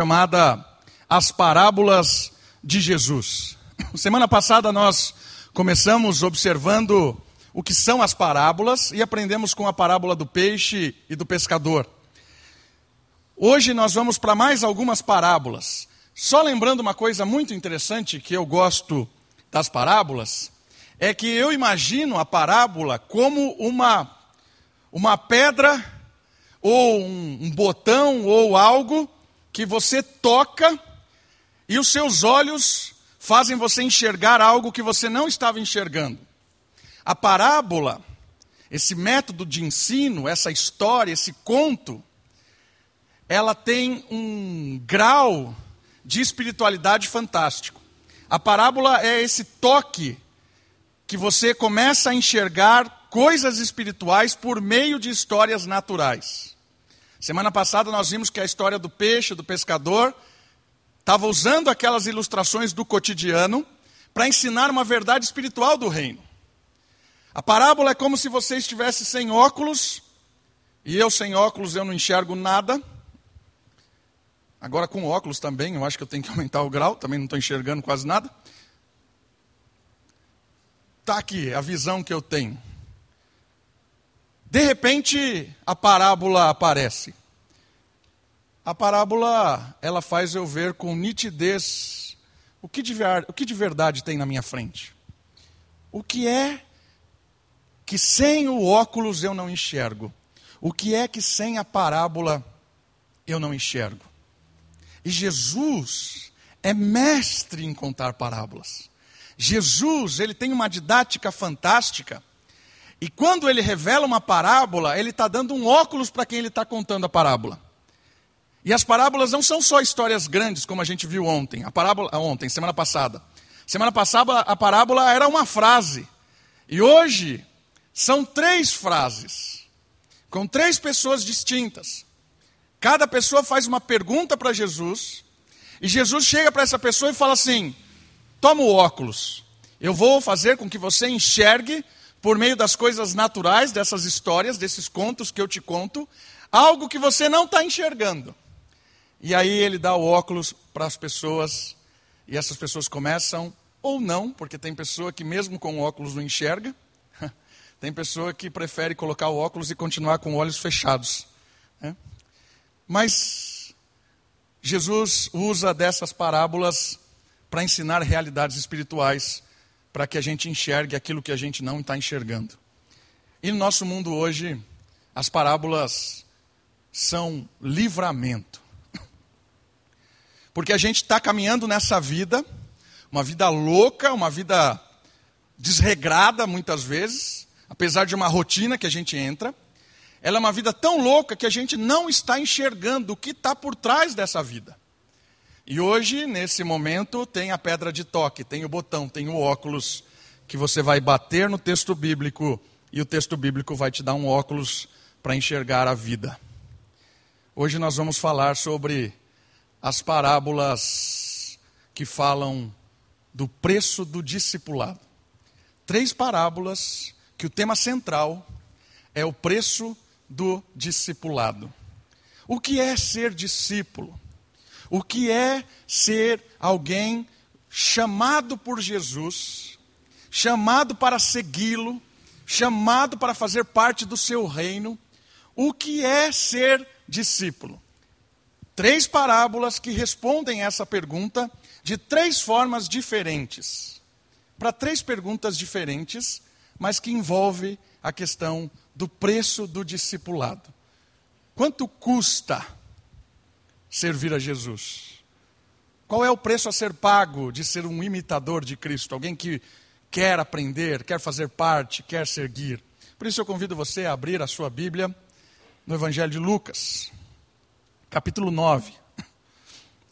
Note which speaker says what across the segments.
Speaker 1: chamada As Parábolas de Jesus. Semana passada nós começamos observando o que são as parábolas e aprendemos com a parábola do peixe e do pescador. Hoje nós vamos para mais algumas parábolas. Só lembrando uma coisa muito interessante que eu gosto das parábolas, é que eu imagino a parábola como uma, uma pedra ou um, um botão ou algo que você toca e os seus olhos fazem você enxergar algo que você não estava enxergando. A parábola, esse método de ensino, essa história, esse conto, ela tem um grau de espiritualidade fantástico. A parábola é esse toque que você começa a enxergar coisas espirituais por meio de histórias naturais. Semana passada nós vimos que a história do peixe, do pescador, estava usando aquelas ilustrações do cotidiano para ensinar uma verdade espiritual do reino. A parábola é como se você estivesse sem óculos, e eu sem óculos eu não enxergo nada. Agora com óculos também, eu acho que eu tenho que aumentar o grau, também não estou enxergando quase nada. Está aqui a visão que eu tenho. De repente, a parábola aparece. A parábola, ela faz eu ver com nitidez o que de, o que de verdade tem na minha frente. O que é que sem o óculos eu não enxergo? O que é que sem a parábola eu não enxergo? E Jesus é mestre em contar parábolas. Jesus, ele tem uma didática fantástica e quando ele revela uma parábola, ele está dando um óculos para quem ele está contando a parábola. E as parábolas não são só histórias grandes, como a gente viu ontem, a parábola ontem, semana passada. Semana passada a parábola era uma frase. E hoje são três frases, com três pessoas distintas. Cada pessoa faz uma pergunta para Jesus, e Jesus chega para essa pessoa e fala assim: toma o óculos, eu vou fazer com que você enxergue por meio das coisas naturais, dessas histórias, desses contos que eu te conto, algo que você não está enxergando. E aí ele dá o óculos para as pessoas, e essas pessoas começam, ou não, porque tem pessoa que mesmo com óculos não enxerga, tem pessoa que prefere colocar o óculos e continuar com olhos fechados. Né? Mas Jesus usa dessas parábolas para ensinar realidades espirituais para que a gente enxergue aquilo que a gente não está enxergando. E no nosso mundo hoje, as parábolas são livramento. Porque a gente está caminhando nessa vida, uma vida louca, uma vida desregrada muitas vezes, apesar de uma rotina que a gente entra. Ela é uma vida tão louca que a gente não está enxergando o que está por trás dessa vida. E hoje, nesse momento, tem a pedra de toque, tem o botão, tem o óculos que você vai bater no texto bíblico e o texto bíblico vai te dar um óculos para enxergar a vida. Hoje nós vamos falar sobre as parábolas que falam do preço do discipulado. Três parábolas que o tema central é o preço do discipulado. O que é ser discípulo? O que é ser alguém chamado por Jesus, chamado para segui-lo, chamado para fazer parte do seu reino? O que é ser discípulo? Três parábolas que respondem essa pergunta de três formas diferentes. Para três perguntas diferentes, mas que envolve a questão do preço do discipulado. Quanto custa servir a Jesus? Qual é o preço a ser pago de ser um imitador de Cristo? Alguém que quer aprender, quer fazer parte, quer seguir. Por isso eu convido você a abrir a sua Bíblia no Evangelho de Lucas, capítulo 9.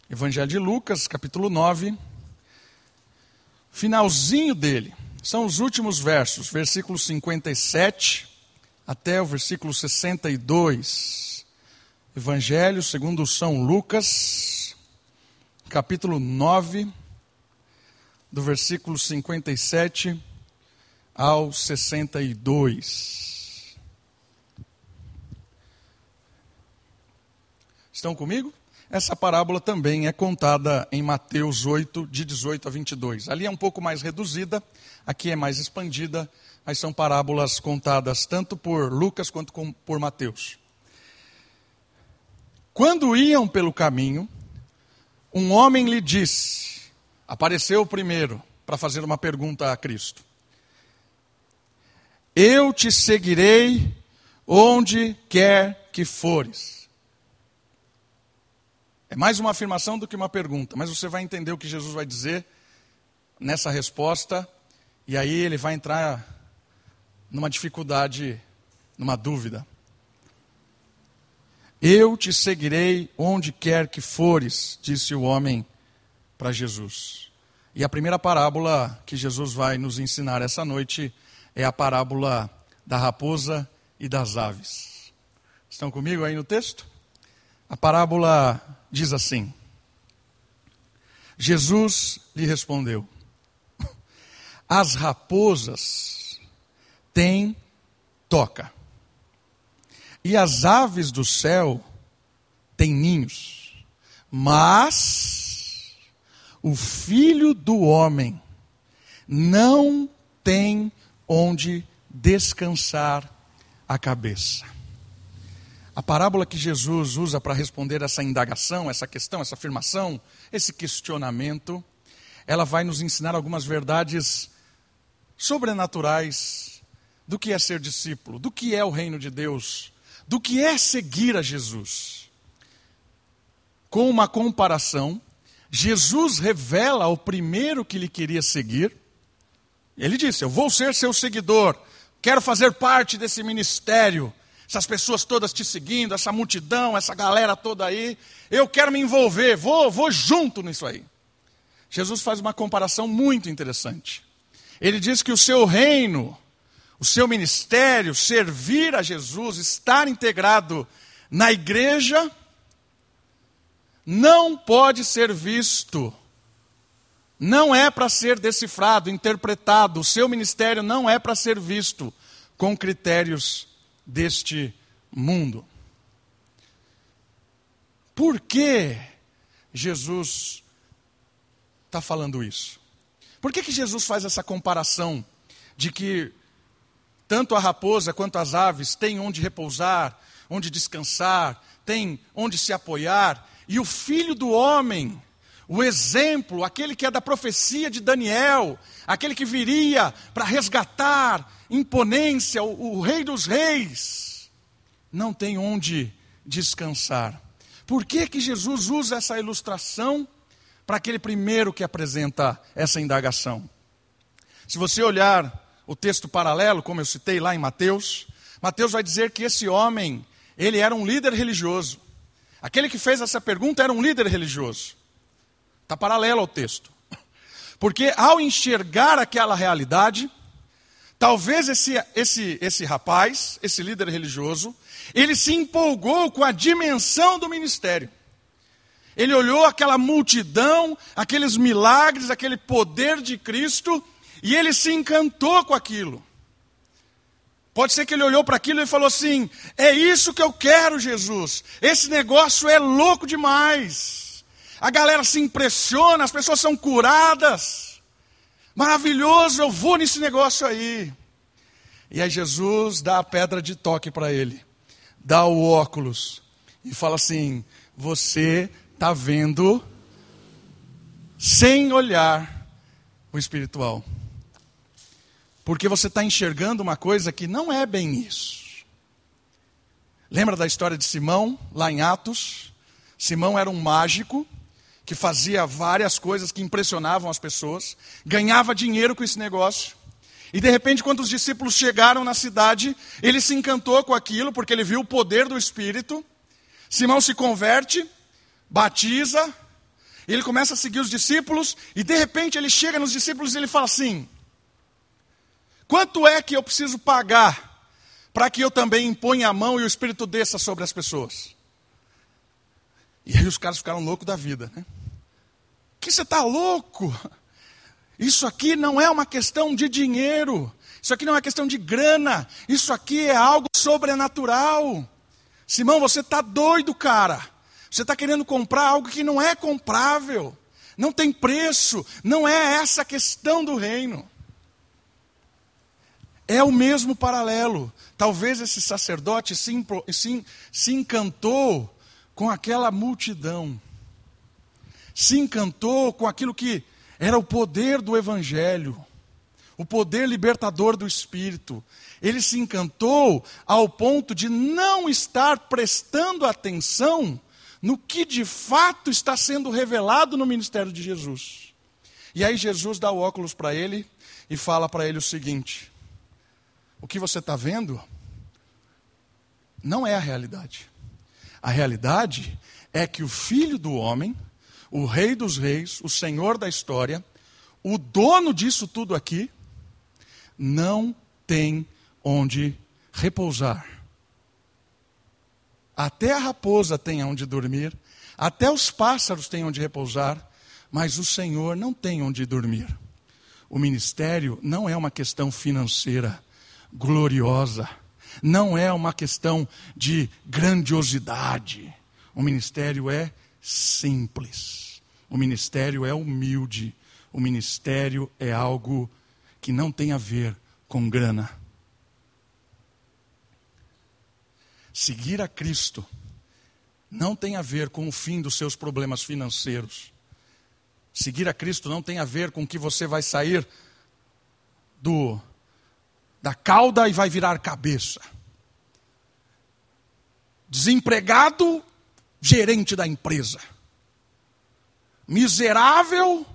Speaker 1: Evangelho de Lucas, capítulo 9. Finalzinho dele, são os últimos versos, versículo 57 até o versículo 62. Evangelho segundo São Lucas, capítulo 9, do versículo 57 ao 62. Estão comigo? Essa parábola também é contada em Mateus 8, de 18 a 22. Ali é um pouco mais reduzida, aqui é mais expandida, mas são parábolas contadas tanto por Lucas quanto por Mateus. Quando iam pelo caminho, um homem lhe disse, apareceu primeiro para fazer uma pergunta a Cristo: Eu te seguirei onde quer que fores. É mais uma afirmação do que uma pergunta, mas você vai entender o que Jesus vai dizer nessa resposta, e aí ele vai entrar numa dificuldade, numa dúvida. Eu te seguirei onde quer que fores, disse o homem para Jesus. E a primeira parábola que Jesus vai nos ensinar essa noite é a parábola da raposa e das aves. Estão comigo aí no texto? A parábola diz assim: Jesus lhe respondeu: As raposas têm toca, e as aves do céu têm ninhos, mas o filho do homem não tem onde descansar a cabeça. A parábola que Jesus usa para responder essa indagação, essa questão, essa afirmação, esse questionamento, ela vai nos ensinar algumas verdades sobrenaturais do que é ser discípulo, do que é o reino de Deus, do que é seguir a Jesus. Com uma comparação, Jesus revela ao primeiro que lhe queria seguir. Ele disse: Eu vou ser seu seguidor, quero fazer parte desse ministério essas pessoas todas te seguindo, essa multidão, essa galera toda aí. Eu quero me envolver, vou, vou junto nisso aí. Jesus faz uma comparação muito interessante. Ele diz que o seu reino, o seu ministério, servir a Jesus, estar integrado na igreja, não pode ser visto, não é para ser decifrado, interpretado. O seu ministério não é para ser visto com critérios deste mundo. Por que Jesus está falando isso? Por que, que Jesus faz essa comparação de que tanto a raposa quanto as aves têm onde repousar, onde descansar, têm onde se apoiar, e o filho do homem, o exemplo, aquele que é da profecia de Daniel, aquele que viria para resgatar imponência, o, o rei dos reis, não tem onde descansar. Por que, que Jesus usa essa ilustração para aquele primeiro que apresenta essa indagação? Se você olhar o texto paralelo, como eu citei lá em Mateus, Mateus vai dizer que esse homem, ele era um líder religioso. Aquele que fez essa pergunta era um líder religioso. Está paralelo ao texto. Porque ao enxergar aquela realidade, Talvez esse, esse, esse rapaz, esse líder religioso, ele se empolgou com a dimensão do ministério. Ele olhou aquela multidão, aqueles milagres, aquele poder de Cristo, e ele se encantou com aquilo. Pode ser que ele olhou para aquilo e falou assim: É isso que eu quero, Jesus. Esse negócio é louco demais. A galera se impressiona, as pessoas são curadas. Maravilhoso, eu vou nesse negócio aí. E aí Jesus dá a pedra de toque para ele, dá o óculos e fala assim: Você está vendo sem olhar o espiritual. Porque você está enxergando uma coisa que não é bem isso. Lembra da história de Simão, lá em Atos? Simão era um mágico que fazia várias coisas que impressionavam as pessoas, ganhava dinheiro com esse negócio. E de repente, quando os discípulos chegaram na cidade, ele se encantou com aquilo, porque ele viu o poder do Espírito. Simão se converte, batiza, ele começa a seguir os discípulos, e de repente ele chega nos discípulos e ele fala assim: Quanto é que eu preciso pagar para que eu também imponha a mão e o Espírito desça sobre as pessoas? E aí os caras ficaram loucos da vida, né? que você está louco? Isso aqui não é uma questão de dinheiro, isso aqui não é uma questão de grana, isso aqui é algo sobrenatural. Simão, você está doido, cara. Você está querendo comprar algo que não é comprável, não tem preço, não é essa a questão do reino. É o mesmo paralelo. Talvez esse sacerdote se, se, se encantou com aquela multidão, se encantou com aquilo que era o poder do Evangelho, o poder libertador do Espírito. Ele se encantou ao ponto de não estar prestando atenção no que de fato está sendo revelado no ministério de Jesus. E aí Jesus dá o óculos para ele e fala para ele o seguinte: o que você está vendo não é a realidade. A realidade é que o Filho do Homem, o Rei dos Reis, o Senhor da história, o dono disso tudo aqui, não tem onde repousar. Até a raposa tem onde dormir, até os pássaros têm onde repousar, mas o Senhor não tem onde dormir. O ministério não é uma questão financeira gloriosa, não é uma questão de grandiosidade. O ministério é simples, o ministério é humilde, o ministério é algo que não tem a ver com grana. Seguir a Cristo não tem a ver com o fim dos seus problemas financeiros. Seguir a Cristo não tem a ver com que você vai sair do da cauda e vai virar cabeça. Desempregado, gerente da empresa. Miserável,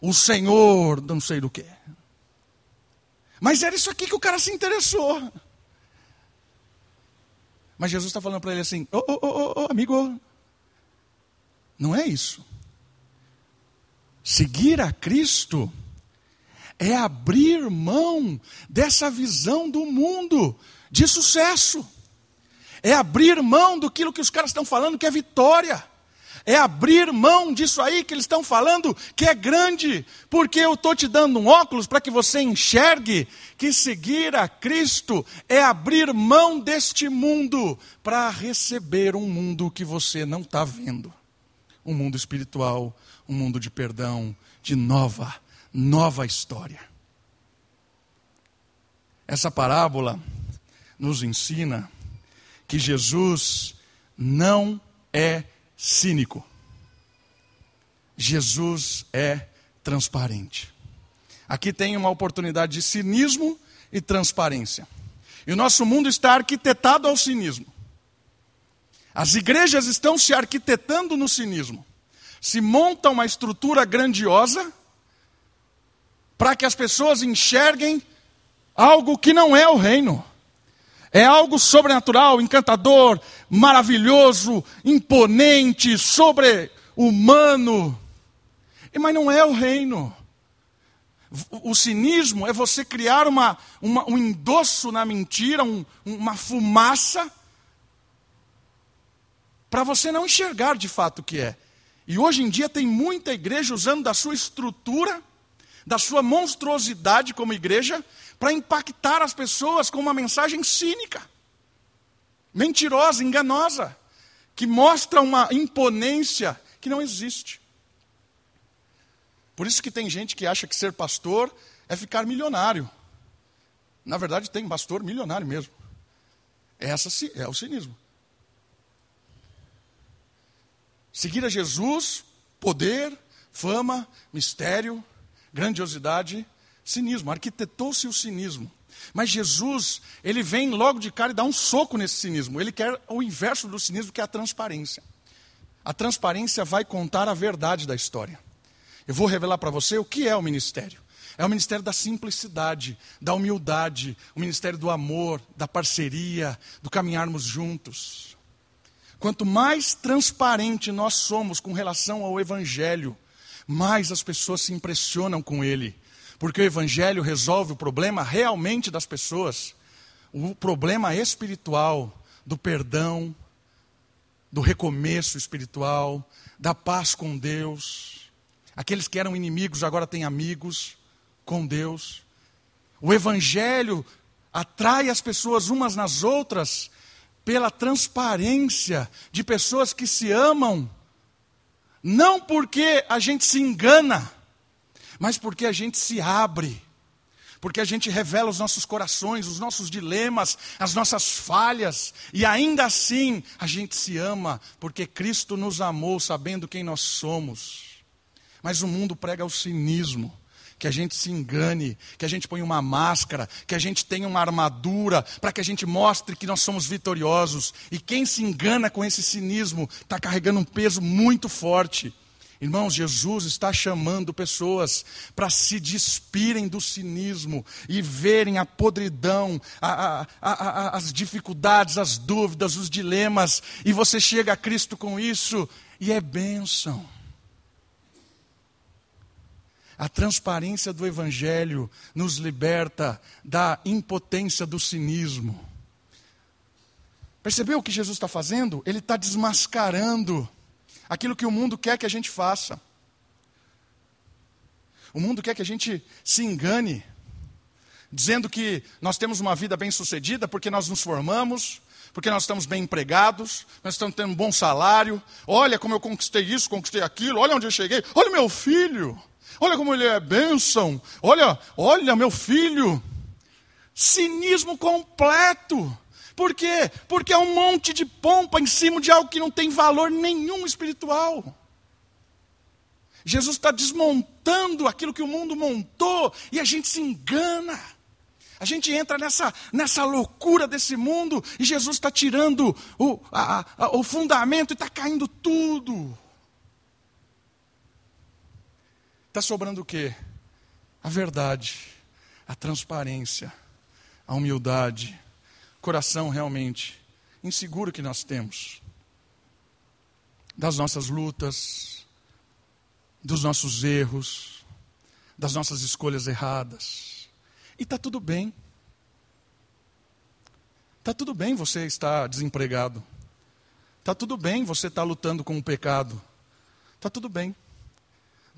Speaker 1: o senhor, não sei do que. Mas era isso aqui que o cara se interessou. Mas Jesus está falando para ele assim: ô, oh, oh, oh, amigo, não é isso. Seguir a Cristo é abrir mão dessa visão do mundo de sucesso. É abrir mão do que os caras estão falando que é vitória é abrir mão disso aí que eles estão falando, que é grande, porque eu estou te dando um óculos para que você enxergue que seguir a Cristo é abrir mão deste mundo para receber um mundo que você não está vendo. Um mundo espiritual, um mundo de perdão, de nova, nova história. Essa parábola nos ensina que Jesus não é cínico. Jesus é transparente. Aqui tem uma oportunidade de cinismo e transparência. E o nosso mundo está arquitetado ao cinismo. As igrejas estão se arquitetando no cinismo. Se monta uma estrutura grandiosa para que as pessoas enxerguem algo que não é o reino. É algo sobrenatural, encantador, maravilhoso, imponente, sobre-humano. Mas não é o reino. O cinismo é você criar uma, uma, um endosso na mentira, um, uma fumaça, para você não enxergar de fato o que é. E hoje em dia tem muita igreja usando da sua estrutura, da sua monstruosidade como igreja, para impactar as pessoas com uma mensagem cínica, mentirosa, enganosa, que mostra uma imponência que não existe. Por isso que tem gente que acha que ser pastor é ficar milionário. Na verdade, tem pastor milionário mesmo. Essa é o cinismo. Seguir a Jesus, poder, fama, mistério, grandiosidade, cinismo, arquitetou-se o cinismo. Mas Jesus, ele vem logo de cara e dá um soco nesse cinismo. Ele quer o inverso do cinismo, que é a transparência. A transparência vai contar a verdade da história. Eu vou revelar para você o que é o ministério. É o ministério da simplicidade, da humildade, o ministério do amor, da parceria, do caminharmos juntos. Quanto mais transparente nós somos com relação ao Evangelho, mais as pessoas se impressionam com ele porque o Evangelho resolve o problema realmente das pessoas, o problema espiritual, do perdão, do recomeço espiritual, da paz com Deus. Aqueles que eram inimigos agora têm amigos com Deus. O Evangelho atrai as pessoas umas nas outras pela transparência de pessoas que se amam, não porque a gente se engana, mas porque a gente se abre porque a gente revela os nossos corações, os nossos dilemas, as nossas falhas, e ainda assim a gente se ama, porque Cristo nos amou sabendo quem nós somos. Mas o mundo prega o cinismo, que a gente se engane, que a gente ponha uma máscara, que a gente tenha uma armadura, para que a gente mostre que nós somos vitoriosos. E quem se engana com esse cinismo está carregando um peso muito forte. Irmãos, Jesus está chamando pessoas para se despirem do cinismo e verem a podridão, a, a, a, as dificuldades, as dúvidas, os dilemas, e você chega a Cristo com isso e é bênção. A transparência do Evangelho nos liberta da impotência do cinismo. Percebeu o que Jesus está fazendo? Ele está desmascarando aquilo que o mundo quer que a gente faça. O mundo quer que a gente se engane, dizendo que nós temos uma vida bem sucedida porque nós nos formamos, porque nós estamos bem empregados, nós estamos tendo um bom salário. Olha como eu conquistei isso, conquistei aquilo, olha onde eu cheguei, olha meu filho, olha como ele é bênção, olha, olha meu filho. Cinismo completo. Por quê? Porque é um monte de pompa em cima de algo que não tem valor nenhum espiritual. Jesus está desmontando aquilo que o mundo montou e a gente se engana. A gente entra nessa, nessa loucura desse mundo e Jesus está tirando o, a, a, o fundamento e está caindo tudo. Está sobrando o quê? A verdade, a transparência, a humildade, coração realmente inseguro que nós temos, das nossas lutas, dos nossos erros, das nossas escolhas erradas. E está tudo bem. Está tudo bem você estar desempregado. Está tudo bem você estar lutando com o pecado. Está tudo bem.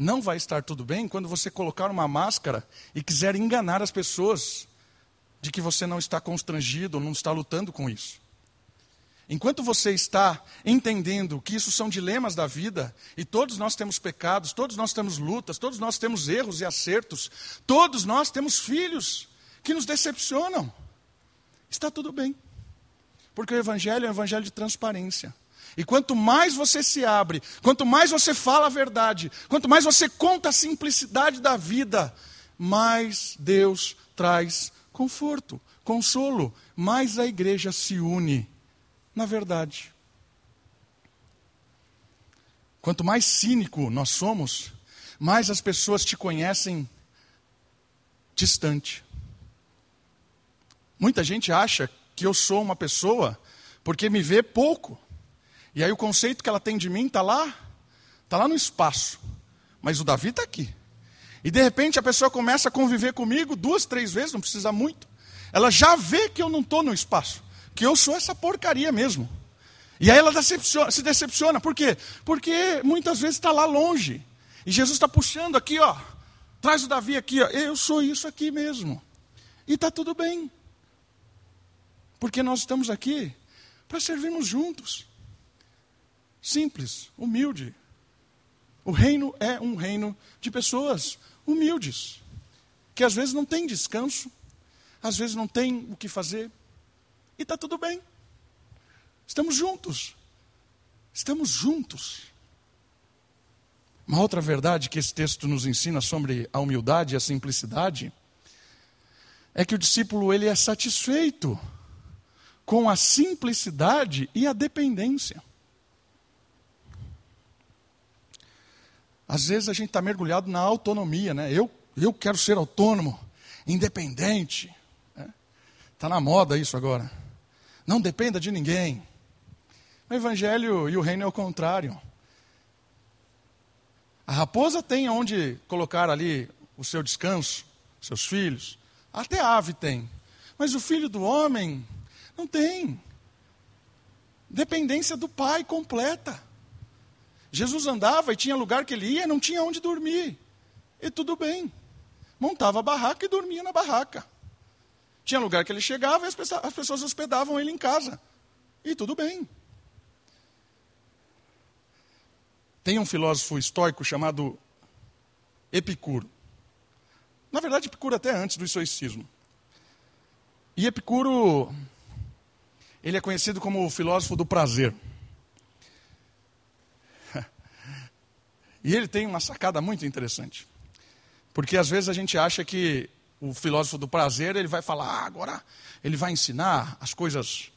Speaker 1: Não vai estar tudo bem quando você colocar uma máscara e quiser enganar as pessoas de que você não está constrangido, não está lutando com isso. Enquanto você está entendendo que isso são dilemas da vida, e todos nós temos pecados, todos nós temos lutas, todos nós temos erros e acertos, todos nós temos filhos que nos decepcionam, está tudo bem. Porque o Evangelho é um Evangelho de transparência. E quanto mais você se abre, quanto mais você fala a verdade, quanto mais você conta a simplicidade da vida, mais Deus traz conforto, consolo, mas a igreja se une na verdade. Quanto mais cínico nós somos, mais as pessoas te conhecem distante. Muita gente acha que eu sou uma pessoa porque me vê pouco. E aí o conceito que ela tem de mim está lá, está lá no espaço. Mas o Davi está aqui. E de repente a pessoa começa a conviver comigo duas, três vezes, não precisa muito. Ela já vê que eu não estou no espaço, que eu sou essa porcaria mesmo. E aí ela decepciona, se decepciona. Por quê? Porque muitas vezes está lá longe. E Jesus está puxando aqui, ó. Traz o Davi aqui, ó. Eu sou isso aqui mesmo. E está tudo bem. Porque nós estamos aqui para servirmos juntos. Simples, humilde. O reino é um reino de pessoas humildes, que às vezes não tem descanso, às vezes não tem o que fazer, e está tudo bem. Estamos juntos. Estamos juntos. Uma outra verdade que esse texto nos ensina sobre a humildade e a simplicidade é que o discípulo ele é satisfeito com a simplicidade e a dependência. Às vezes a gente está mergulhado na autonomia, né? Eu, eu quero ser autônomo, independente. Está né? Tá na moda isso agora. Não dependa de ninguém. O Evangelho e o reino é o contrário. A raposa tem onde colocar ali o seu descanso, seus filhos. Até a ave tem. Mas o filho do homem não tem. Dependência do pai completa. Jesus andava e tinha lugar que ele ia, não tinha onde dormir. E tudo bem. Montava a barraca e dormia na barraca. Tinha lugar que ele chegava e as pessoas hospedavam ele em casa. E tudo bem. Tem um filósofo estoico chamado Epicuro. Na verdade, Epicuro até antes do estoicismo. E Epicuro, ele é conhecido como o filósofo do prazer. E ele tem uma sacada muito interessante. Porque às vezes a gente acha que o filósofo do prazer, ele vai falar, ah, agora ele vai ensinar as coisas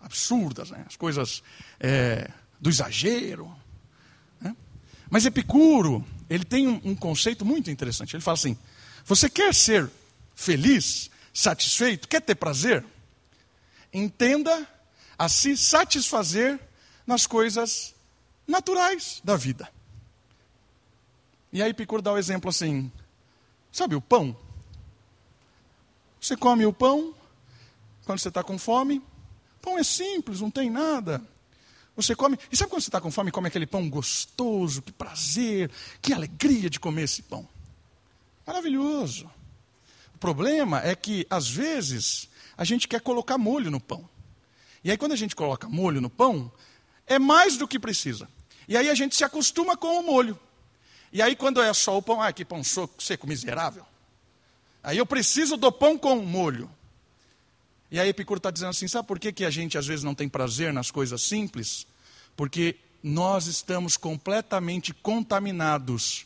Speaker 1: absurdas, né? as coisas é, do exagero. Né? Mas Epicuro, ele tem um, um conceito muito interessante. Ele fala assim: você quer ser feliz, satisfeito, quer ter prazer? Entenda a se satisfazer nas coisas naturais da vida. E aí Epicuro dá o exemplo assim: sabe o pão? Você come o pão quando você está com fome. Pão é simples, não tem nada. Você come. E sabe quando você está com fome come aquele pão gostoso? Que prazer, que alegria de comer esse pão. Maravilhoso. O problema é que, às vezes, a gente quer colocar molho no pão. E aí, quando a gente coloca molho no pão, é mais do que precisa. E aí a gente se acostuma com o molho. E aí, quando é só o pão, ah, que pão seco, miserável. Aí eu preciso do pão com molho. E aí Epicuro está dizendo assim: sabe por que, que a gente às vezes não tem prazer nas coisas simples? Porque nós estamos completamente contaminados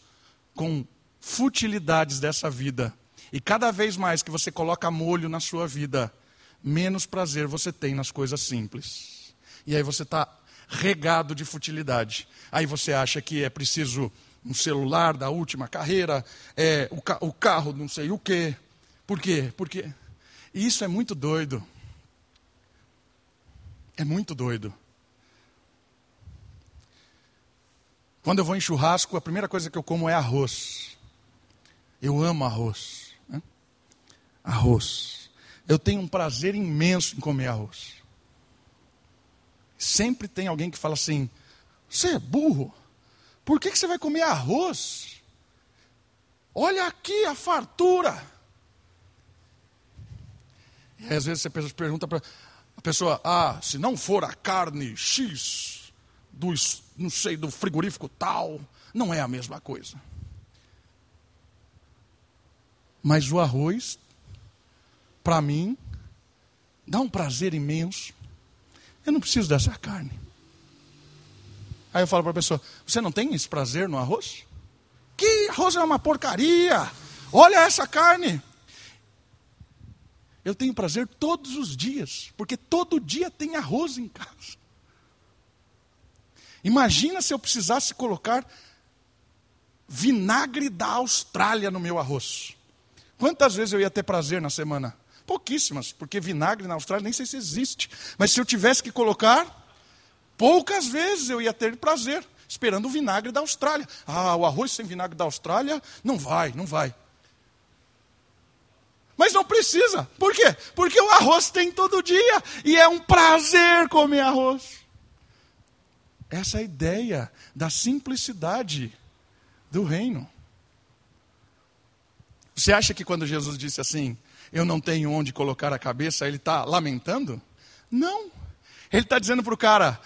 Speaker 1: com futilidades dessa vida. E cada vez mais que você coloca molho na sua vida, menos prazer você tem nas coisas simples. E aí você está regado de futilidade. Aí você acha que é preciso um celular da última carreira, é, o, ca o carro não sei o quê. Por quê? Porque isso é muito doido. É muito doido. Quando eu vou em churrasco, a primeira coisa que eu como é arroz. Eu amo arroz. Né? Arroz. Eu tenho um prazer imenso em comer arroz. Sempre tem alguém que fala assim: você é burro. Por que, que você vai comer arroz? Olha aqui a fartura. E às vezes você pergunta para a pessoa: ah, se não for a carne X, do, não sei, do frigorífico tal, não é a mesma coisa. Mas o arroz, para mim, dá um prazer imenso. Eu não preciso dessa carne. Aí eu falo para a pessoa: Você não tem esse prazer no arroz? Que arroz é uma porcaria! Olha essa carne! Eu tenho prazer todos os dias, porque todo dia tem arroz em casa. Imagina se eu precisasse colocar vinagre da Austrália no meu arroz. Quantas vezes eu ia ter prazer na semana? Pouquíssimas, porque vinagre na Austrália nem sei se existe. Mas se eu tivesse que colocar, poucas vezes eu ia ter prazer, esperando o vinagre da Austrália. Ah, o arroz sem vinagre da Austrália? Não vai, não vai. Mas não precisa. Por quê? Porque o arroz tem todo dia e é um prazer comer arroz. Essa é a ideia da simplicidade do reino. Você acha que quando Jesus disse assim, eu não tenho onde colocar a cabeça, ele está lamentando? Não. Ele está dizendo para o cara,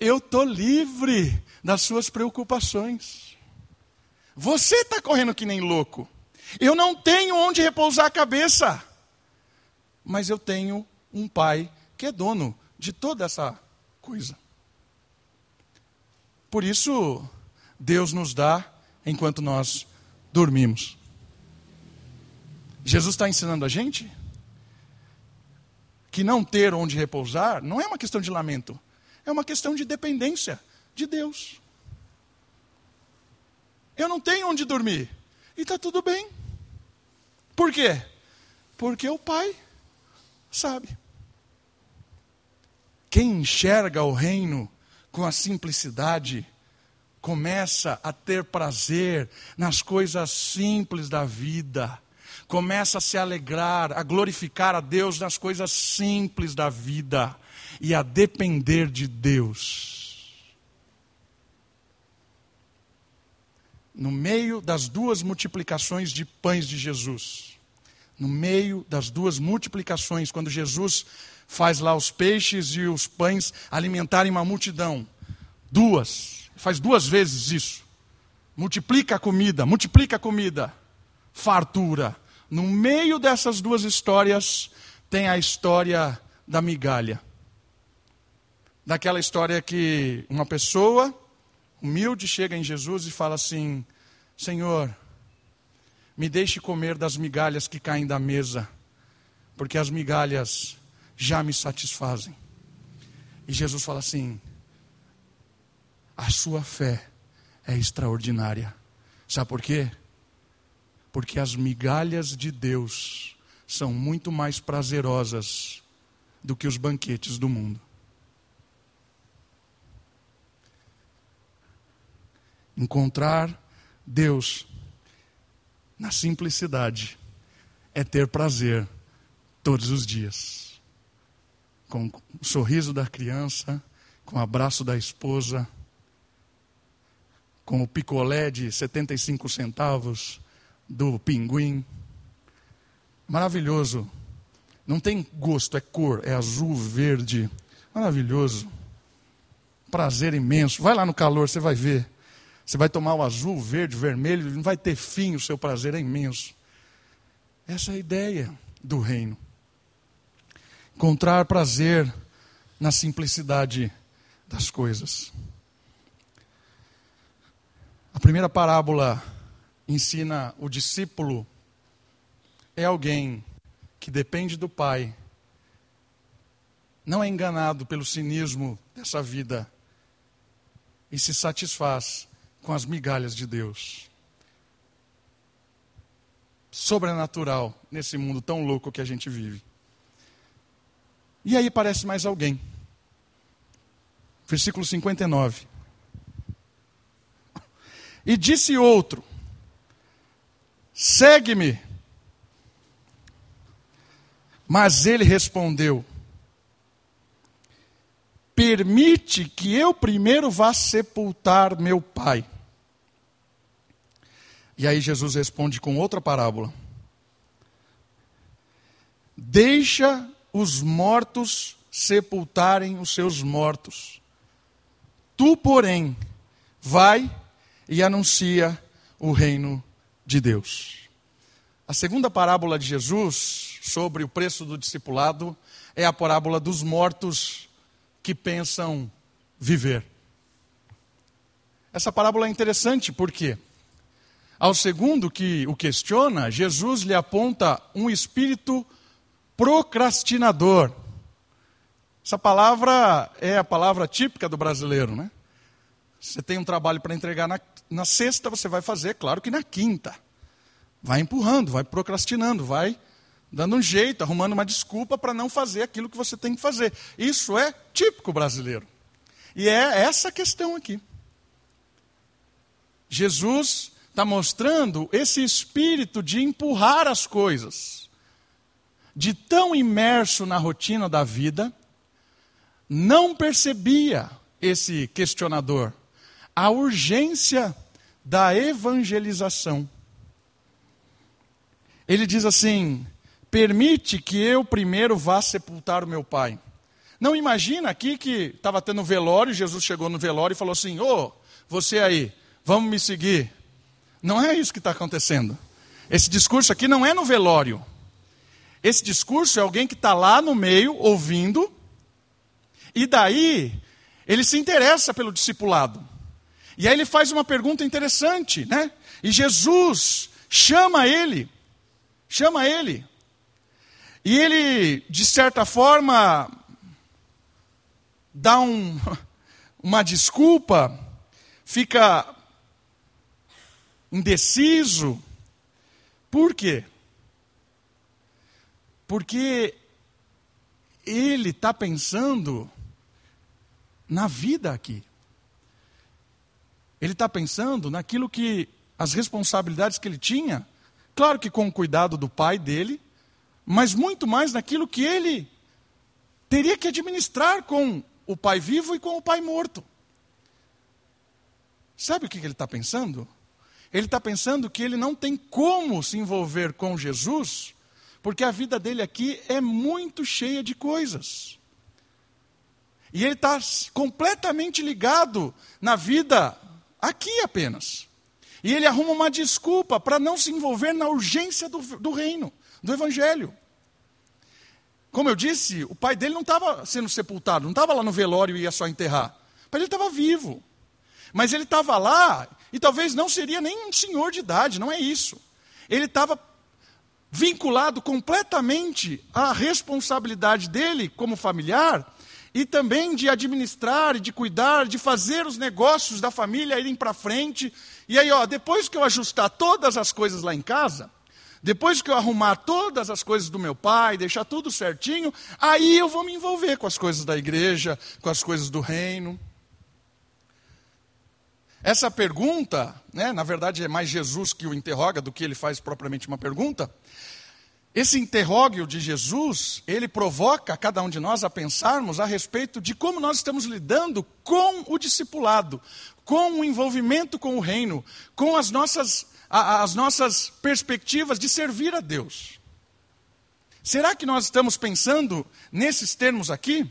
Speaker 1: eu estou livre das suas preocupações. Você está correndo que nem louco. Eu não tenho onde repousar a cabeça, mas eu tenho um pai que é dono de toda essa coisa. Por isso, Deus nos dá enquanto nós dormimos. Jesus está ensinando a gente que não ter onde repousar não é uma questão de lamento, é uma questão de dependência de Deus. Eu não tenho onde dormir, e está tudo bem. Por quê? Porque o Pai sabe. Quem enxerga o reino com a simplicidade, começa a ter prazer nas coisas simples da vida, começa a se alegrar, a glorificar a Deus nas coisas simples da vida e a depender de Deus. no meio das duas multiplicações de pães de Jesus, no meio das duas multiplicações, quando Jesus faz lá os peixes e os pães alimentarem uma multidão. Duas, faz duas vezes isso. Multiplica a comida, multiplica a comida. Fartura. No meio dessas duas histórias, tem a história da migalha. Daquela história que uma pessoa humilde chega em Jesus e fala assim: Senhor, me deixe comer das migalhas que caem da mesa, porque as migalhas já me satisfazem. E Jesus fala assim: a sua fé é extraordinária. Sabe por quê? Porque as migalhas de Deus são muito mais prazerosas do que os banquetes do mundo. Encontrar Deus na simplicidade é ter prazer todos os dias. Com o sorriso da criança, com o abraço da esposa, com o picolé de 75 centavos do pinguim. Maravilhoso. Não tem gosto, é cor, é azul, verde. Maravilhoso. Prazer imenso. Vai lá no calor, você vai ver. Você vai tomar o azul, verde, vermelho, não vai ter fim, o seu prazer é imenso. Essa é a ideia do reino. Encontrar prazer na simplicidade das coisas. A primeira parábola ensina o discípulo é alguém que depende do Pai, não é enganado pelo cinismo dessa vida e se satisfaz com as migalhas de Deus. Sobrenatural nesse mundo tão louco que a gente vive. E aí parece mais alguém. Versículo 59. E disse outro: Segue-me. Mas ele respondeu: Permite que eu primeiro vá sepultar meu pai. E aí Jesus responde com outra parábola: Deixa os mortos sepultarem os seus mortos. Tu, porém, vai e anuncia o reino de Deus. A segunda parábola de Jesus sobre o preço do discipulado é a parábola dos mortos que pensam viver. Essa parábola é interessante porque ao segundo que o questiona, Jesus lhe aponta um espírito procrastinador. Essa palavra é a palavra típica do brasileiro, né? Você tem um trabalho para entregar na, na sexta, você vai fazer, claro que na quinta. Vai empurrando, vai procrastinando, vai dando um jeito, arrumando uma desculpa para não fazer aquilo que você tem que fazer. Isso é típico brasileiro. E é essa a questão aqui. Jesus está mostrando esse espírito de empurrar as coisas, de tão imerso na rotina da vida, não percebia esse questionador a urgência da evangelização. Ele diz assim: permite que eu primeiro vá sepultar o meu pai. Não imagina aqui que estava tendo velório, Jesus chegou no velório e falou assim: Ô, oh, você aí, vamos me seguir. Não é isso que está acontecendo. Esse discurso aqui não é no velório. Esse discurso é alguém que está lá no meio, ouvindo, e daí ele se interessa pelo discipulado. E aí ele faz uma pergunta interessante, né? E Jesus chama ele, chama ele. E ele, de certa forma, dá um, uma desculpa, fica indeciso. Por quê? Porque ele está pensando na vida aqui. Ele está pensando naquilo que, as responsabilidades que ele tinha, claro que com o cuidado do pai dele, mas muito mais naquilo que ele teria que administrar com o pai vivo e com o pai morto. Sabe o que ele está pensando? Ele está pensando que ele não tem como se envolver com Jesus, porque a vida dele aqui é muito cheia de coisas. E ele está completamente ligado na vida aqui apenas. E ele arruma uma desculpa para não se envolver na urgência do, do reino, do evangelho. Como eu disse, o pai dele não estava sendo sepultado, não estava lá no velório e ia só enterrar. O pai dele estava vivo. Mas ele estava lá e talvez não seria nem um senhor de idade, não é isso. Ele estava vinculado completamente à responsabilidade dele como familiar e também de administrar, de cuidar, de fazer os negócios da família irem para frente. E aí, ó, depois que eu ajustar todas as coisas lá em casa, depois que eu arrumar todas as coisas do meu pai, deixar tudo certinho, aí eu vou me envolver com as coisas da igreja, com as coisas do reino. Essa pergunta, né, na verdade é mais Jesus que o interroga do que ele faz propriamente uma pergunta. Esse interrógio de Jesus, ele provoca cada um de nós a pensarmos a respeito de como nós estamos lidando com o discipulado, com o envolvimento com o reino, com as nossas, as nossas perspectivas de servir a Deus. Será que nós estamos pensando nesses termos aqui?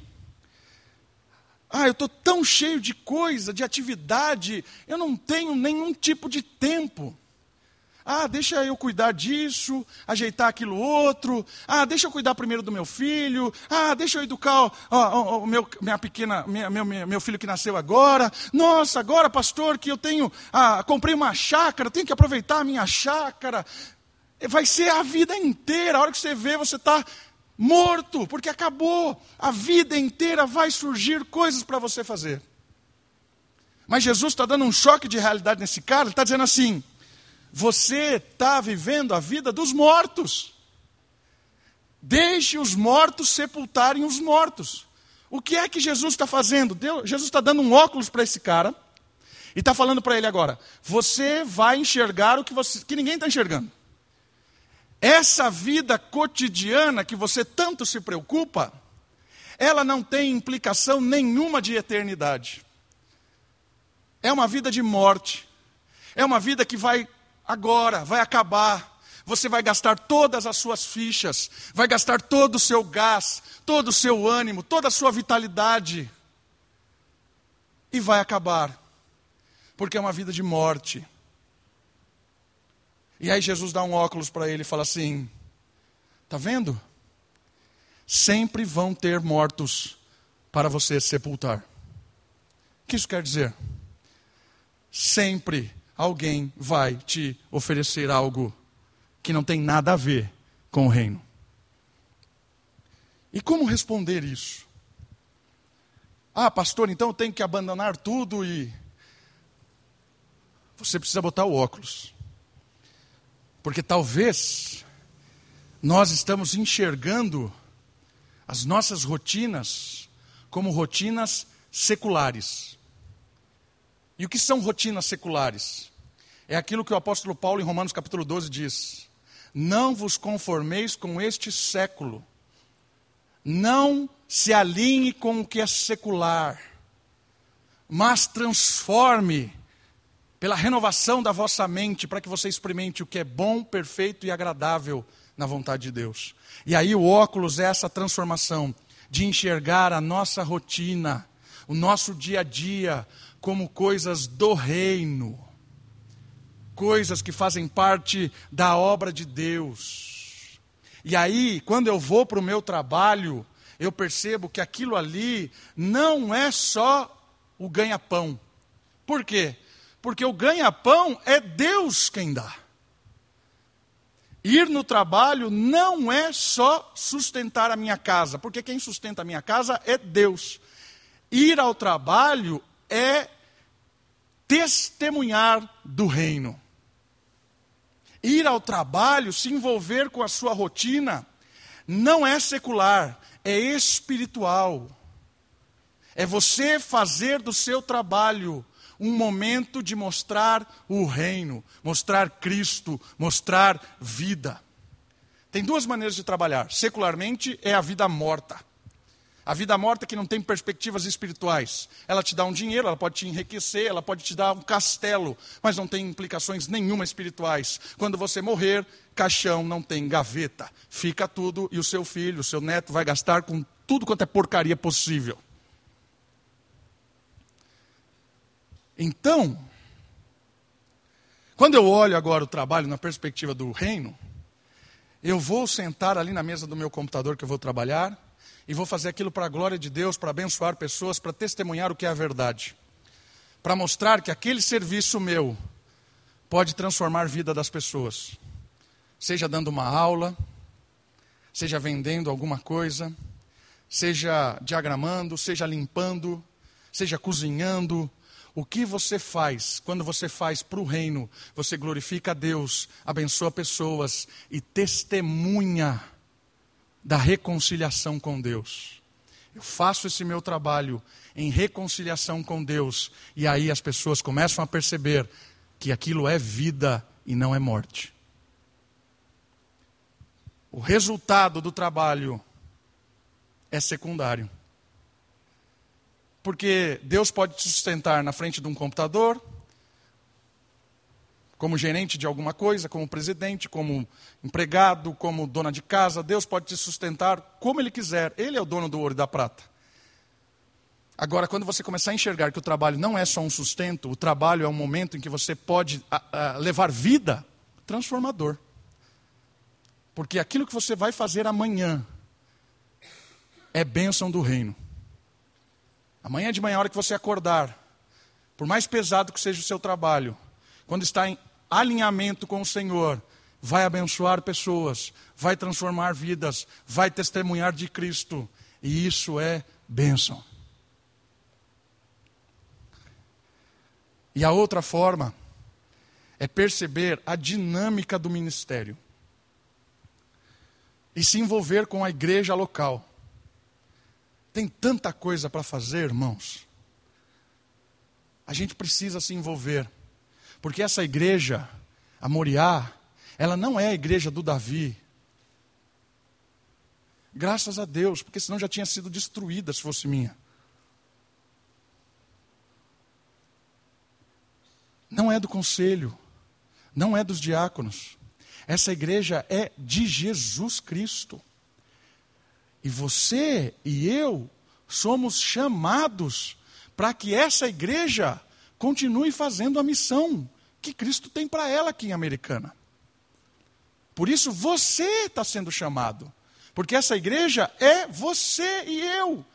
Speaker 1: Ah, eu estou tão cheio de coisa, de atividade, eu não tenho nenhum tipo de tempo. Ah, deixa eu cuidar disso, ajeitar aquilo outro. Ah, deixa eu cuidar primeiro do meu filho. Ah, deixa eu educar o, o, o meu, minha pequena, minha, meu, meu filho que nasceu agora. Nossa, agora, pastor, que eu tenho, ah, comprei uma chácara, tenho que aproveitar a minha chácara. Vai ser a vida inteira. A hora que você vê, você está morto, porque acabou. A vida inteira vai surgir coisas para você fazer. Mas Jesus está dando um choque de realidade nesse cara. Ele está dizendo assim: você está vivendo a vida dos mortos. Deixe os mortos sepultarem os mortos. O que é que Jesus está fazendo? Deus, Jesus está dando um óculos para esse cara e está falando para ele agora: você vai enxergar o que, você, que ninguém está enxergando. Essa vida cotidiana que você tanto se preocupa, ela não tem implicação nenhuma de eternidade. É uma vida de morte. É uma vida que vai agora, vai acabar. Você vai gastar todas as suas fichas, vai gastar todo o seu gás, todo o seu ânimo, toda a sua vitalidade. E vai acabar. Porque é uma vida de morte. E aí Jesus dá um óculos para ele e fala assim: Está vendo? Sempre vão ter mortos para você sepultar. O que isso quer dizer? Sempre alguém vai te oferecer algo que não tem nada a ver com o reino. E como responder isso? Ah, pastor, então eu tenho que abandonar tudo e. Você precisa botar o óculos. Porque talvez nós estamos enxergando as nossas rotinas como rotinas seculares. E o que são rotinas seculares? É aquilo que o apóstolo Paulo, em Romanos capítulo 12, diz: Não vos conformeis com este século, não se alinhe com o que é secular, mas transforme pela renovação da vossa mente, para que você experimente o que é bom, perfeito e agradável na vontade de Deus. E aí o óculos é essa transformação de enxergar a nossa rotina, o nosso dia a dia, como coisas do reino coisas que fazem parte da obra de Deus. E aí, quando eu vou para o meu trabalho, eu percebo que aquilo ali não é só o ganha-pão. Por quê? Porque o ganha-pão é Deus quem dá. Ir no trabalho não é só sustentar a minha casa, porque quem sustenta a minha casa é Deus. Ir ao trabalho é testemunhar do reino. Ir ao trabalho, se envolver com a sua rotina, não é secular, é espiritual. É você fazer do seu trabalho um momento de mostrar o reino, mostrar Cristo, mostrar vida. Tem duas maneiras de trabalhar. Secularmente é a vida morta. A vida morta que não tem perspectivas espirituais. Ela te dá um dinheiro, ela pode te enriquecer, ela pode te dar um castelo, mas não tem implicações nenhuma espirituais. Quando você morrer, caixão não tem gaveta. Fica tudo e o seu filho, o seu neto vai gastar com tudo quanto é porcaria possível. Então, quando eu olho agora o trabalho na perspectiva do reino, eu vou sentar ali na mesa do meu computador que eu vou trabalhar e vou fazer aquilo para a glória de Deus, para abençoar pessoas, para testemunhar o que é a verdade. Para mostrar que aquele serviço meu pode transformar a vida das pessoas. Seja dando uma aula, seja vendendo alguma coisa, seja diagramando, seja limpando, seja cozinhando, o que você faz quando você faz para o reino? Você glorifica a Deus, abençoa pessoas e testemunha da reconciliação com Deus. Eu faço esse meu trabalho em reconciliação com Deus e aí as pessoas começam a perceber que aquilo é vida e não é morte. O resultado do trabalho é secundário. Porque Deus pode te sustentar na frente de um computador, como gerente de alguma coisa, como presidente, como empregado, como dona de casa. Deus pode te sustentar como Ele quiser. Ele é o dono do ouro e da prata. Agora, quando você começar a enxergar que o trabalho não é só um sustento, o trabalho é um momento em que você pode a, a, levar vida, transformador. Porque aquilo que você vai fazer amanhã é bênção do reino. Amanhã de manhã, a hora que você acordar, por mais pesado que seja o seu trabalho, quando está em alinhamento com o Senhor, vai abençoar pessoas, vai transformar vidas, vai testemunhar de Cristo. E isso é bênção. E a outra forma é perceber a dinâmica do ministério e se envolver com a igreja local. Tem tanta coisa para fazer, irmãos. A gente precisa se envolver. Porque essa igreja, a Moriá, ela não é a igreja do Davi. Graças a Deus, porque senão já tinha sido destruída se fosse minha. Não é do conselho, não é dos diáconos. Essa igreja é de Jesus Cristo. E você e eu somos chamados para que essa igreja continue fazendo a missão que Cristo tem para ela aqui em Americana. Por isso você está sendo chamado. Porque essa igreja é você e eu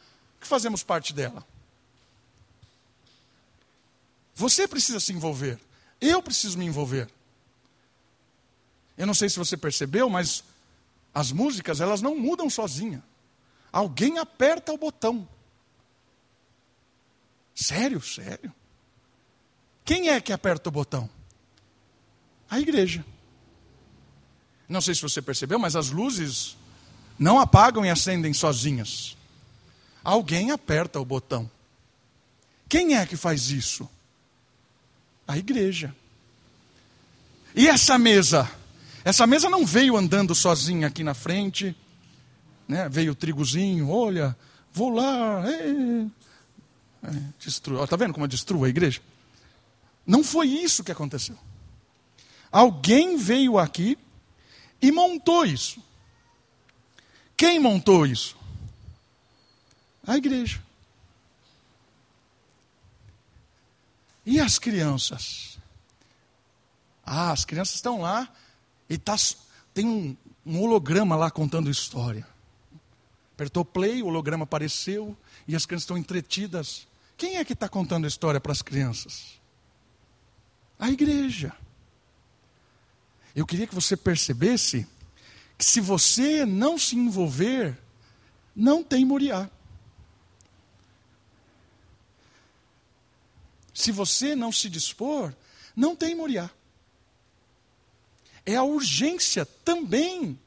Speaker 1: que fazemos parte dela. Você precisa se envolver. Eu preciso me envolver. Eu não sei se você percebeu, mas as músicas, elas não mudam sozinha. Alguém aperta o botão. Sério, sério. Quem é que aperta o botão? A igreja. Não sei se você percebeu, mas as luzes não apagam e acendem sozinhas. Alguém aperta o botão. Quem é que faz isso? A igreja. E essa mesa? Essa mesa não veio andando sozinha aqui na frente né? veio o trigozinho, olha, vou lá, é, é, destrua. Está vendo como eu destruo a igreja? Não foi isso que aconteceu. Alguém veio aqui e montou isso. Quem montou isso? A igreja. E as crianças? Ah, as crianças estão lá e tá, tem um, um holograma lá contando história. Apertou play, o holograma apareceu e as crianças estão entretidas. Quem é que está contando história para as crianças? A igreja. Eu queria que você percebesse que se você não se envolver, não tem Moriá. Se você não se dispor, não tem Moriá. É a urgência também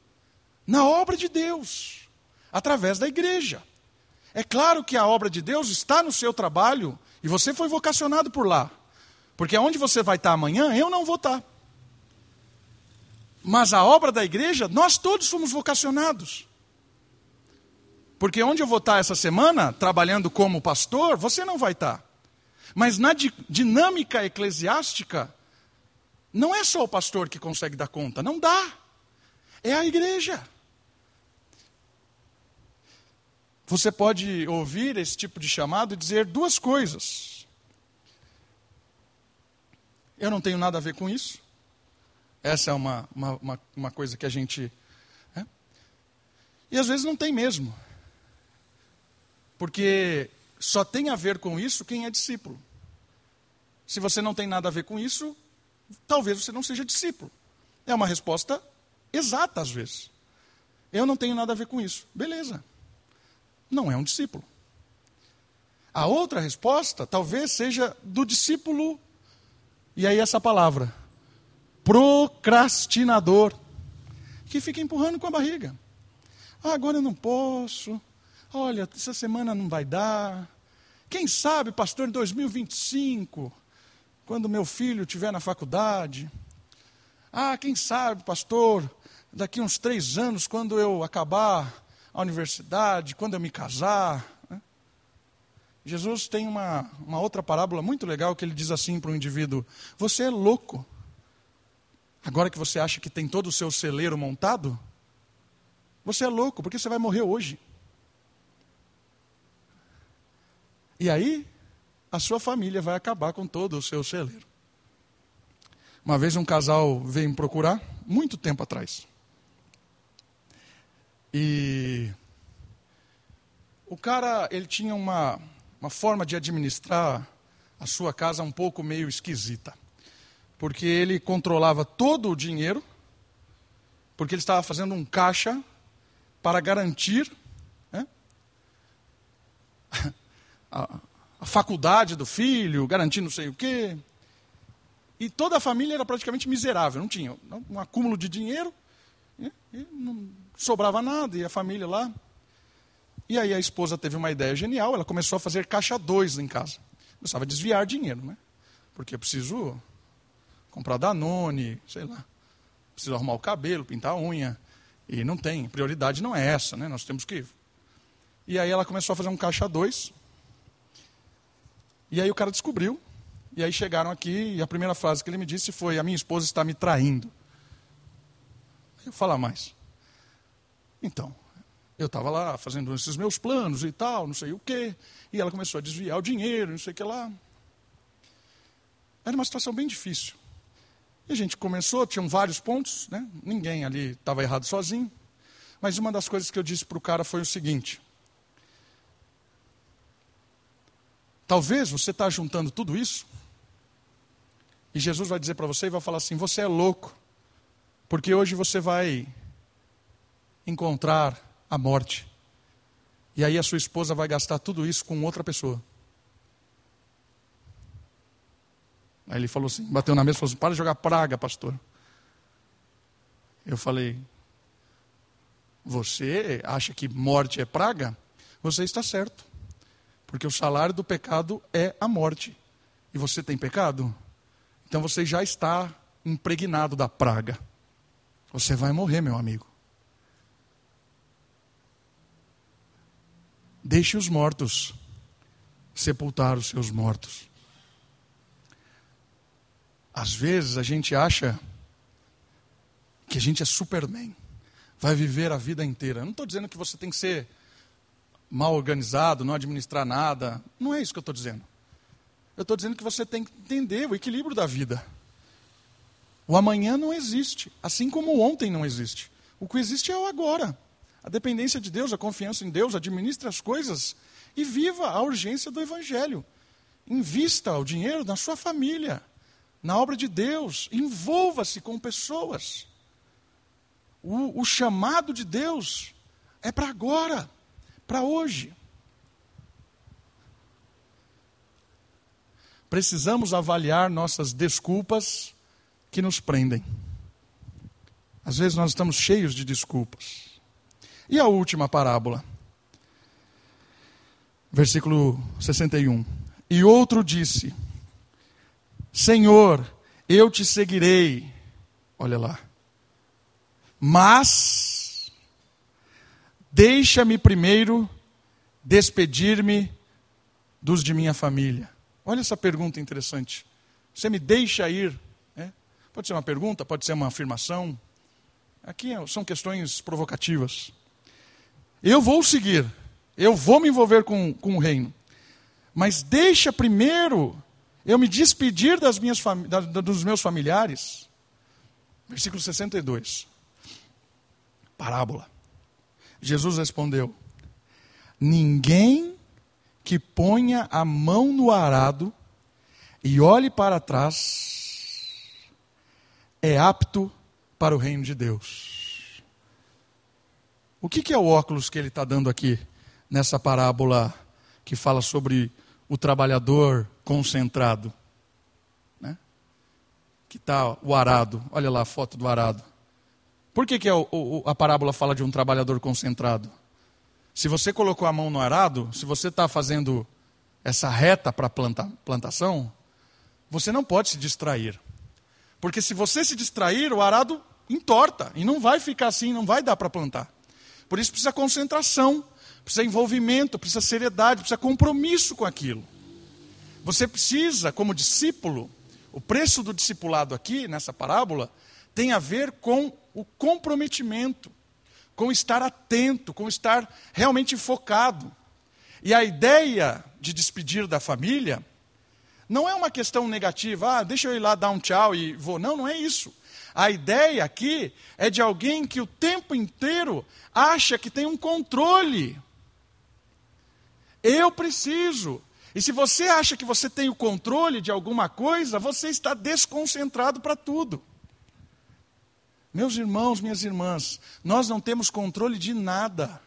Speaker 1: na obra de Deus através da igreja. É claro que a obra de Deus está no seu trabalho e você foi vocacionado por lá. Porque onde você vai estar amanhã, eu não vou estar. Mas a obra da igreja, nós todos fomos vocacionados. Porque onde eu vou estar essa semana, trabalhando como pastor, você não vai estar. Mas na di dinâmica eclesiástica, não é só o pastor que consegue dar conta, não dá. É a igreja. Você pode ouvir esse tipo de chamado e dizer duas coisas. Eu não tenho nada a ver com isso. Essa é uma, uma, uma, uma coisa que a gente. É? E às vezes não tem mesmo. Porque só tem a ver com isso quem é discípulo. Se você não tem nada a ver com isso, talvez você não seja discípulo. É uma resposta exata às vezes. Eu não tenho nada a ver com isso. Beleza. Não é um discípulo. A outra resposta talvez seja do discípulo, e aí essa palavra, procrastinador, que fica empurrando com a barriga. Ah, agora eu não posso. Olha, essa semana não vai dar. Quem sabe, pastor, em 2025, quando meu filho estiver na faculdade. Ah, quem sabe, pastor, daqui uns três anos, quando eu acabar a universidade, quando eu me casar. Jesus tem uma, uma outra parábola muito legal que ele diz assim para o indivíduo: Você é louco. Agora que você acha que tem todo o seu celeiro montado, você é louco, porque você vai morrer hoje. E aí, a sua família vai acabar com todo o seu celeiro. Uma vez um casal veio me procurar, muito tempo atrás. E o cara, ele tinha uma, uma forma de administrar a sua casa um pouco meio esquisita porque ele controlava todo o dinheiro, porque ele estava fazendo um caixa para garantir né, a, a, faculdade do filho, garantir não sei o quê. E toda a família era praticamente miserável, não tinha um acúmulo de dinheiro, né, e não sobrava nada, e a família lá. E aí a esposa teve uma ideia genial, ela começou a fazer caixa dois em casa. Começava a desviar dinheiro, né? Porque eu preciso comprar Danone, sei lá. Preciso arrumar o cabelo, pintar a unha. E não tem, prioridade não é essa, né? Nós temos que. E aí ela começou a fazer um caixa dois. E aí o cara descobriu. E aí chegaram aqui e a primeira frase que ele me disse foi: A minha esposa está me traindo. Eu falar mais. Então, eu estava lá fazendo esses meus planos e tal, não sei o quê. E ela começou a desviar o dinheiro, não sei o que lá. Era uma situação bem difícil. E a gente começou, tinham vários pontos, né? ninguém ali estava errado sozinho. Mas uma das coisas que eu disse para o cara foi o seguinte: talvez você está juntando tudo isso, e Jesus vai dizer para você e vai falar assim: você é louco, porque hoje você vai encontrar a morte. E aí a sua esposa vai gastar tudo isso com outra pessoa. Aí ele falou assim, bateu na mesa e falou assim, para de jogar praga, pastor. Eu falei, você acha que morte é praga? Você está certo. Porque o salário do pecado é a morte. E você tem pecado? Então você já está impregnado da praga. Você vai morrer, meu amigo. Deixe os mortos sepultar os seus mortos. Às vezes a gente acha que a gente é Superman, vai viver a vida inteira. Eu não estou dizendo que você tem que ser mal organizado, não administrar nada. Não é isso que eu estou dizendo. Eu estou dizendo que você tem que entender o equilíbrio da vida. O amanhã não existe, assim como o ontem não existe. O que existe é o agora. A dependência de Deus, a confiança em Deus, administre as coisas e viva a urgência do Evangelho. Invista o dinheiro na sua família na obra de Deus, envolva-se com pessoas. O, o chamado de Deus é para agora, para hoje. Precisamos avaliar nossas desculpas que nos prendem. Às vezes nós estamos cheios de desculpas. E a última parábola? Versículo 61. E outro disse: Senhor, eu te seguirei. Olha lá. Mas Deixa-me primeiro despedir-me dos de minha família. Olha essa pergunta interessante. Você me deixa ir? É? Pode ser uma pergunta, pode ser uma afirmação. Aqui são questões provocativas. Eu vou seguir, eu vou me envolver com, com o reino. Mas deixa primeiro eu me despedir das minhas da, dos meus familiares. Versículo 62. Parábola. Jesus respondeu: Ninguém que ponha a mão no arado e olhe para trás é apto para o reino de Deus. O que, que é o óculos que ele está dando aqui nessa parábola que fala sobre o trabalhador concentrado? Né? Que está o arado, olha lá a foto do arado. Por que, que é o, o, a parábola fala de um trabalhador concentrado? Se você colocou a mão no arado, se você está fazendo essa reta para planta, plantação, você não pode se distrair. Porque se você se distrair, o arado entorta e não vai ficar assim, não vai dar para plantar. Por isso precisa concentração, precisa envolvimento, precisa seriedade, precisa compromisso com aquilo. Você precisa, como discípulo, o preço do discipulado aqui, nessa parábola, tem a ver com o comprometimento com estar atento, com estar realmente focado. E a ideia de despedir da família não é uma questão negativa, ah, deixa eu ir lá dar um tchau e vou. Não, não é isso. A ideia aqui é de alguém que o tempo inteiro acha que tem um controle. Eu preciso. E se você acha que você tem o controle de alguma coisa, você está desconcentrado para tudo. Meus irmãos, minhas irmãs, nós não temos controle de nada.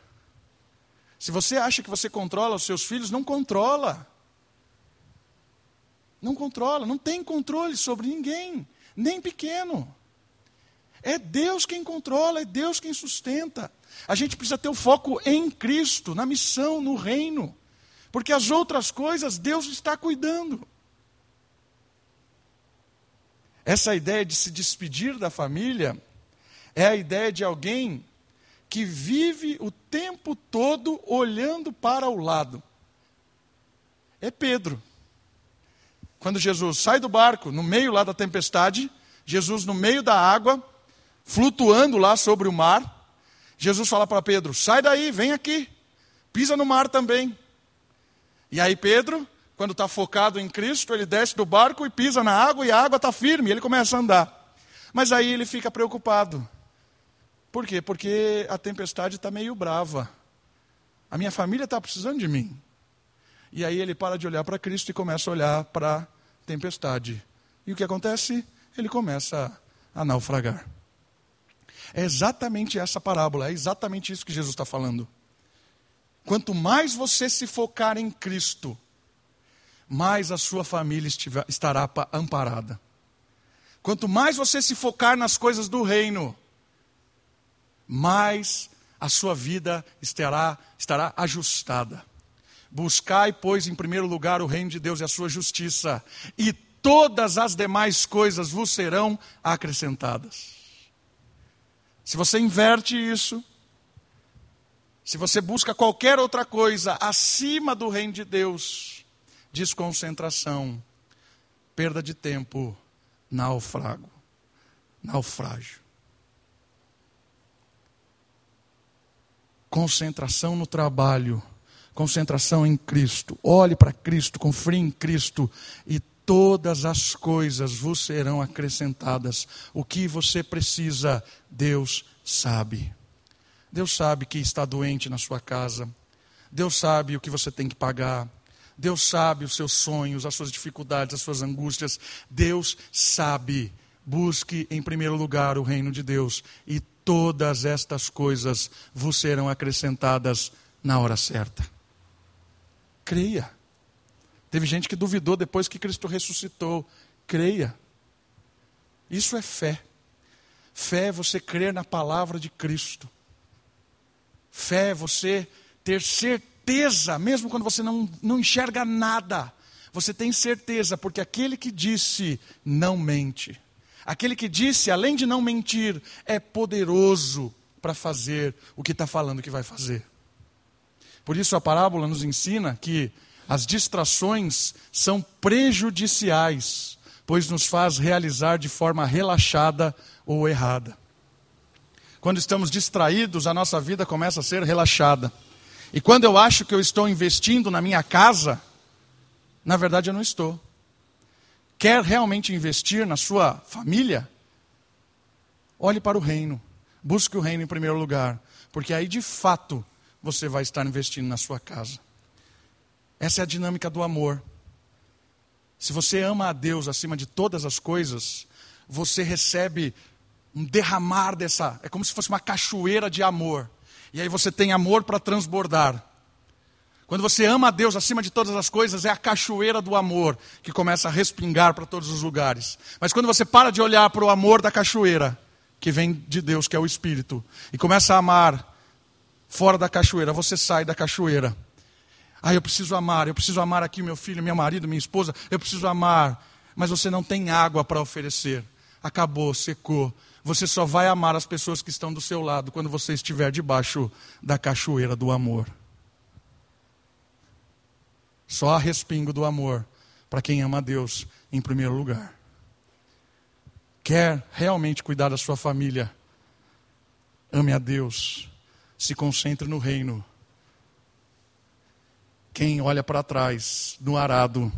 Speaker 1: Se você acha que você controla os seus filhos, não controla. Não controla, não tem controle sobre ninguém, nem pequeno. É Deus quem controla, é Deus quem sustenta. A gente precisa ter o foco em Cristo, na missão, no reino. Porque as outras coisas Deus está cuidando. Essa ideia de se despedir da família é a ideia de alguém que vive o tempo todo olhando para o lado. É Pedro. Quando Jesus sai do barco, no meio lá da tempestade, Jesus no meio da água, flutuando lá sobre o mar, Jesus fala para Pedro: sai daí, vem aqui, pisa no mar também. E aí Pedro, quando está focado em Cristo, ele desce do barco e pisa na água e a água está firme, ele começa a andar. Mas aí ele fica preocupado. Por quê? Porque a tempestade está meio brava. A minha família está precisando de mim. E aí ele para de olhar para Cristo e começa a olhar para a tempestade. E o que acontece? Ele começa a naufragar. É exatamente essa parábola, é exatamente isso que Jesus está falando. Quanto mais você se focar em Cristo, mais a sua família estará amparada. Quanto mais você se focar nas coisas do reino, mais a sua vida estará, estará ajustada. Buscai, pois, em primeiro lugar o reino de Deus e a sua justiça, e todas as demais coisas vos serão acrescentadas. Se você inverte isso, se você busca qualquer outra coisa acima do reino de Deus, desconcentração, perda de tempo, naufrago, naufrágio. Concentração no trabalho, concentração em Cristo. Olhe para Cristo, confie em Cristo e todas as coisas vos serão acrescentadas. O que você precisa, Deus sabe. Deus sabe que está doente na sua casa. Deus sabe o que você tem que pagar. Deus sabe os seus sonhos, as suas dificuldades, as suas angústias. Deus sabe. Busque em primeiro lugar o reino de Deus e todas estas coisas vos serão acrescentadas na hora certa. Creia. Teve gente que duvidou depois que Cristo ressuscitou. Creia. Isso é fé. Fé é você crer na palavra de Cristo. Fé é você ter certeza, mesmo quando você não, não enxerga nada. Você tem certeza, porque aquele que disse não mente. Aquele que disse, além de não mentir, é poderoso para fazer o que está falando que vai fazer. Por isso a parábola nos ensina que as distrações são prejudiciais, pois nos faz realizar de forma relaxada ou errada. Quando estamos distraídos, a nossa vida começa a ser relaxada. E quando eu acho que eu estou investindo na minha casa, na verdade eu não estou. Quer realmente investir na sua família? Olhe para o reino. Busque o reino em primeiro lugar. Porque aí, de fato, você vai estar investindo na sua casa. Essa é a dinâmica do amor. Se você ama a Deus acima de todas as coisas, você recebe um derramar dessa. É como se fosse uma cachoeira de amor. E aí você tem amor para transbordar. Quando você ama a Deus acima de todas as coisas, é a cachoeira do amor que começa a respingar para todos os lugares. Mas quando você para de olhar para o amor da cachoeira, que vem de Deus, que é o Espírito, e começa a amar fora da cachoeira, você sai da cachoeira. Ah, eu preciso amar, eu preciso amar aqui meu filho, meu marido, minha esposa, eu preciso amar. Mas você não tem água para oferecer. Acabou, secou. Você só vai amar as pessoas que estão do seu lado quando você estiver debaixo da cachoeira do amor. Só há respingo do amor para quem ama a Deus em primeiro lugar quer realmente cuidar da sua família, ame a Deus, se concentre no reino. Quem olha para trás, no arado,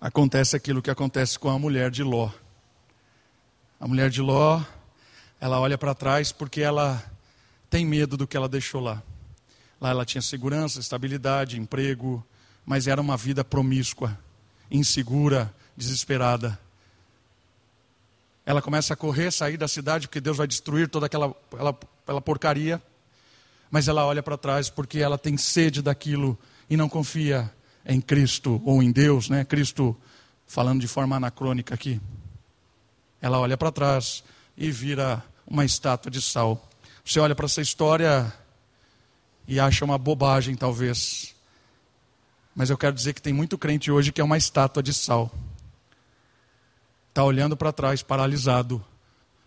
Speaker 1: acontece aquilo que acontece com a mulher de Ló. A mulher de Ló, ela olha para trás porque ela tem medo do que ela deixou lá. Lá ela tinha segurança, estabilidade, emprego, mas era uma vida promíscua, insegura, desesperada ela começa a correr, sair da cidade, porque Deus vai destruir toda aquela, aquela, aquela porcaria. Mas ela olha para trás porque ela tem sede daquilo e não confia em Cristo ou em Deus, né? Cristo falando de forma anacrônica aqui. Ela olha para trás e vira uma estátua de sal. Você olha para essa história e acha uma bobagem, talvez. Mas eu quero dizer que tem muito crente hoje que é uma estátua de sal está olhando para trás, paralisado,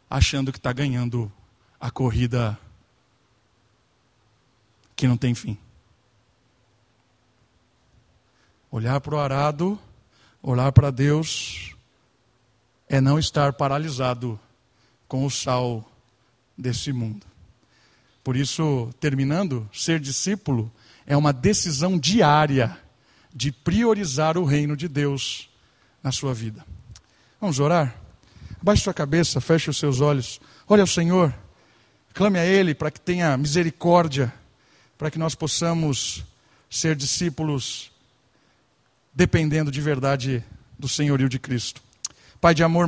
Speaker 1: achando que está ganhando a corrida que não tem fim. Olhar para o arado, olhar para Deus, é não estar paralisado com o sal desse mundo. Por isso, terminando, ser discípulo é uma decisão diária de priorizar o reino de Deus na sua vida. Vamos orar? Abaixe sua cabeça, feche os seus olhos. Olhe ao Senhor. Clame a Ele para que tenha misericórdia, para que nós possamos ser discípulos dependendo de verdade do senhorio de Cristo. Pai de amor,